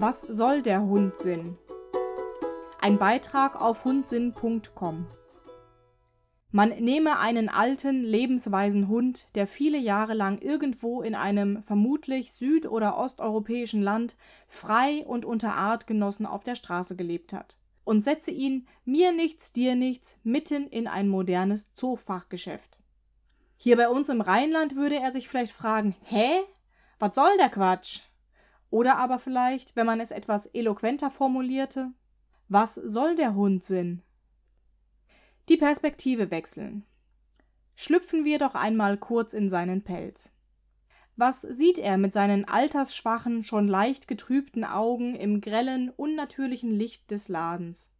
Was soll der Hundsinn? Ein Beitrag auf hundsinn.com. Man nehme einen alten, lebensweisen Hund, der viele Jahre lang irgendwo in einem vermutlich süd- oder osteuropäischen Land frei und unter Artgenossen auf der Straße gelebt hat, und setze ihn mir nichts, dir nichts mitten in ein modernes Zoofachgeschäft. Hier bei uns im Rheinland würde er sich vielleicht fragen: Hä? Was soll der Quatsch? Oder aber vielleicht, wenn man es etwas eloquenter formulierte: Was soll der Hundsinn? Die Perspektive wechseln. Schlüpfen wir doch einmal kurz in seinen Pelz. Was sieht er mit seinen altersschwachen, schon leicht getrübten Augen im grellen, unnatürlichen Licht des Ladens?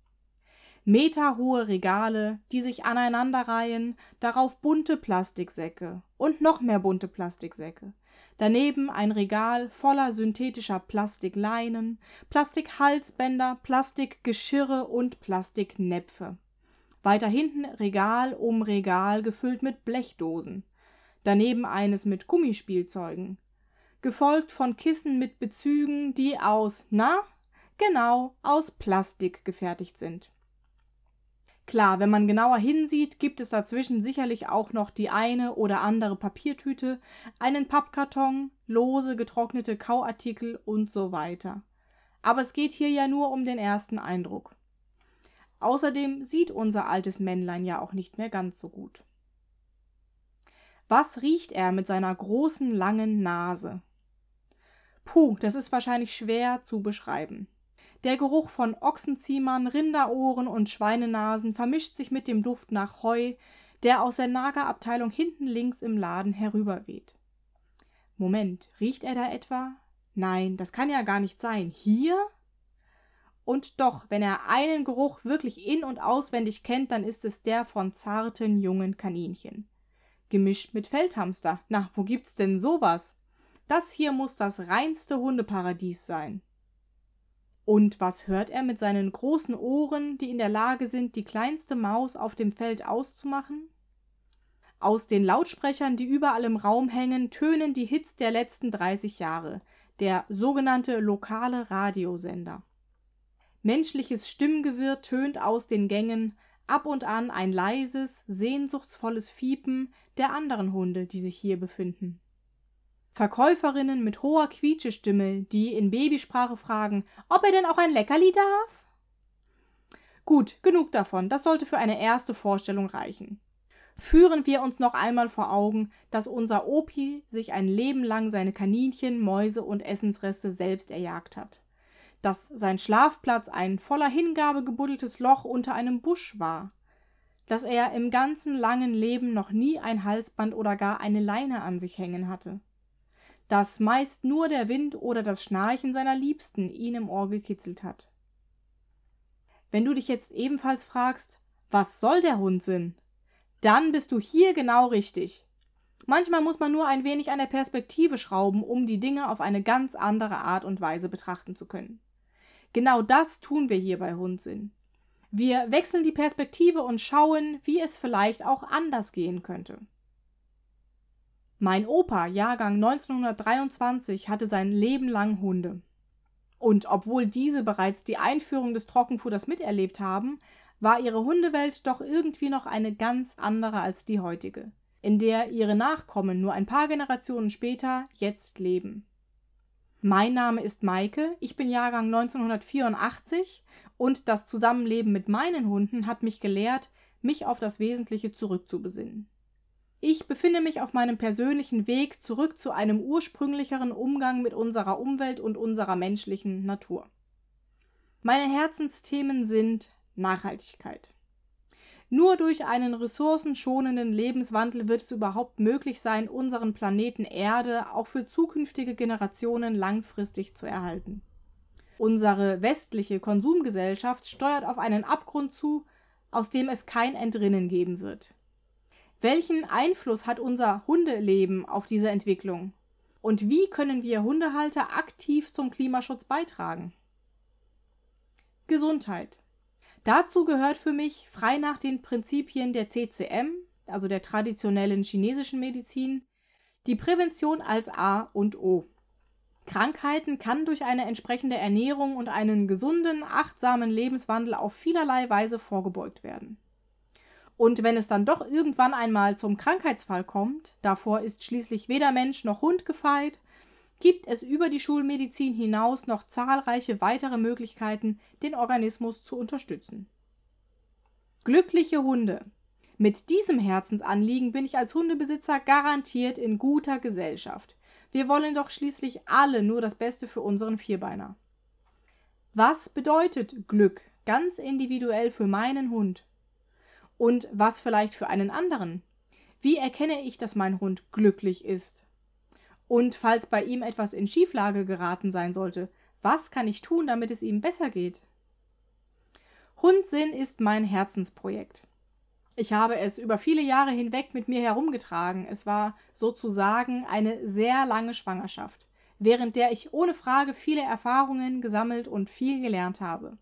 Meterhohe Regale, die sich aneinanderreihen, darauf bunte Plastiksäcke und noch mehr bunte Plastiksäcke. Daneben ein Regal voller synthetischer Plastikleinen, Plastikhalsbänder, Plastikgeschirre und Plastiknäpfe. Weiter hinten Regal um Regal gefüllt mit Blechdosen. Daneben eines mit Gummispielzeugen. Gefolgt von Kissen mit Bezügen, die aus, na, genau, aus Plastik gefertigt sind. Klar, wenn man genauer hinsieht, gibt es dazwischen sicherlich auch noch die eine oder andere Papiertüte, einen Pappkarton, lose getrocknete Kauartikel und so weiter. Aber es geht hier ja nur um den ersten Eindruck. Außerdem sieht unser altes Männlein ja auch nicht mehr ganz so gut. Was riecht er mit seiner großen langen Nase? Puh, das ist wahrscheinlich schwer zu beschreiben. Der Geruch von Ochsenziehmern, Rinderohren und Schweinenasen vermischt sich mit dem Duft nach Heu, der aus der Nagerabteilung hinten links im Laden herüberweht. Moment, riecht er da etwa? Nein, das kann ja gar nicht sein. Hier? Und doch, wenn er einen Geruch wirklich in und auswendig kennt, dann ist es der von zarten jungen Kaninchen. Gemischt mit Feldhamster. Na, wo gibt's denn sowas? Das hier muss das reinste Hundeparadies sein. Und was hört er mit seinen großen Ohren, die in der Lage sind, die kleinste Maus auf dem Feld auszumachen? Aus den Lautsprechern, die überall im Raum hängen, tönen die Hits der letzten 30 Jahre, der sogenannte lokale Radiosender. Menschliches Stimmgewirr tönt aus den Gängen, ab und an ein leises, sehnsuchtsvolles Fiepen der anderen Hunde, die sich hier befinden. Verkäuferinnen mit hoher Quietschestimme, die in Babysprache fragen, ob er denn auch ein Leckerli darf? Gut, genug davon, das sollte für eine erste Vorstellung reichen. Führen wir uns noch einmal vor Augen, dass unser Opi sich ein Leben lang seine Kaninchen, Mäuse und Essensreste selbst erjagt hat. Dass sein Schlafplatz ein voller Hingabe gebuddeltes Loch unter einem Busch war. Dass er im ganzen langen Leben noch nie ein Halsband oder gar eine Leine an sich hängen hatte dass meist nur der Wind oder das Schnarchen seiner Liebsten ihn im Ohr gekitzelt hat. Wenn du dich jetzt ebenfalls fragst, was soll der Hundsinn? Dann bist du hier genau richtig. Manchmal muss man nur ein wenig an der Perspektive schrauben, um die Dinge auf eine ganz andere Art und Weise betrachten zu können. Genau das tun wir hier bei Hundsinn. Wir wechseln die Perspektive und schauen, wie es vielleicht auch anders gehen könnte. Mein Opa, Jahrgang 1923, hatte sein Leben lang Hunde. Und obwohl diese bereits die Einführung des Trockenfutters miterlebt haben, war ihre Hundewelt doch irgendwie noch eine ganz andere als die heutige, in der ihre Nachkommen nur ein paar Generationen später jetzt leben. Mein Name ist Maike, ich bin Jahrgang 1984 und das Zusammenleben mit meinen Hunden hat mich gelehrt, mich auf das Wesentliche zurückzubesinnen. Ich befinde mich auf meinem persönlichen Weg zurück zu einem ursprünglicheren Umgang mit unserer Umwelt und unserer menschlichen Natur. Meine Herzensthemen sind Nachhaltigkeit. Nur durch einen ressourcenschonenden Lebenswandel wird es überhaupt möglich sein, unseren Planeten Erde auch für zukünftige Generationen langfristig zu erhalten. Unsere westliche Konsumgesellschaft steuert auf einen Abgrund zu, aus dem es kein Entrinnen geben wird. Welchen Einfluss hat unser Hundeleben auf diese Entwicklung? Und wie können wir Hundehalter aktiv zum Klimaschutz beitragen? Gesundheit. Dazu gehört für mich, frei nach den Prinzipien der TCM, also der traditionellen chinesischen Medizin, die Prävention als A und O. Krankheiten kann durch eine entsprechende Ernährung und einen gesunden, achtsamen Lebenswandel auf vielerlei Weise vorgebeugt werden. Und wenn es dann doch irgendwann einmal zum Krankheitsfall kommt, davor ist schließlich weder Mensch noch Hund gefeit, gibt es über die Schulmedizin hinaus noch zahlreiche weitere Möglichkeiten, den Organismus zu unterstützen. Glückliche Hunde. Mit diesem Herzensanliegen bin ich als Hundebesitzer garantiert in guter Gesellschaft. Wir wollen doch schließlich alle nur das Beste für unseren Vierbeiner. Was bedeutet Glück ganz individuell für meinen Hund? Und was vielleicht für einen anderen? Wie erkenne ich, dass mein Hund glücklich ist? Und falls bei ihm etwas in Schieflage geraten sein sollte, was kann ich tun, damit es ihm besser geht? Hundsinn ist mein Herzensprojekt. Ich habe es über viele Jahre hinweg mit mir herumgetragen. Es war sozusagen eine sehr lange Schwangerschaft, während der ich ohne Frage viele Erfahrungen gesammelt und viel gelernt habe.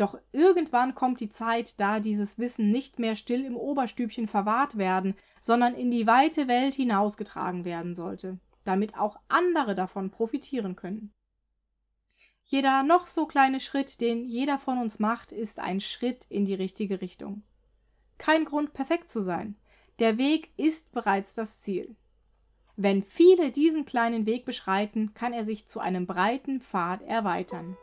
Doch irgendwann kommt die Zeit, da dieses Wissen nicht mehr still im Oberstübchen verwahrt werden, sondern in die weite Welt hinausgetragen werden sollte, damit auch andere davon profitieren können. Jeder noch so kleine Schritt, den jeder von uns macht, ist ein Schritt in die richtige Richtung. Kein Grund, perfekt zu sein. Der Weg ist bereits das Ziel. Wenn viele diesen kleinen Weg beschreiten, kann er sich zu einem breiten Pfad erweitern.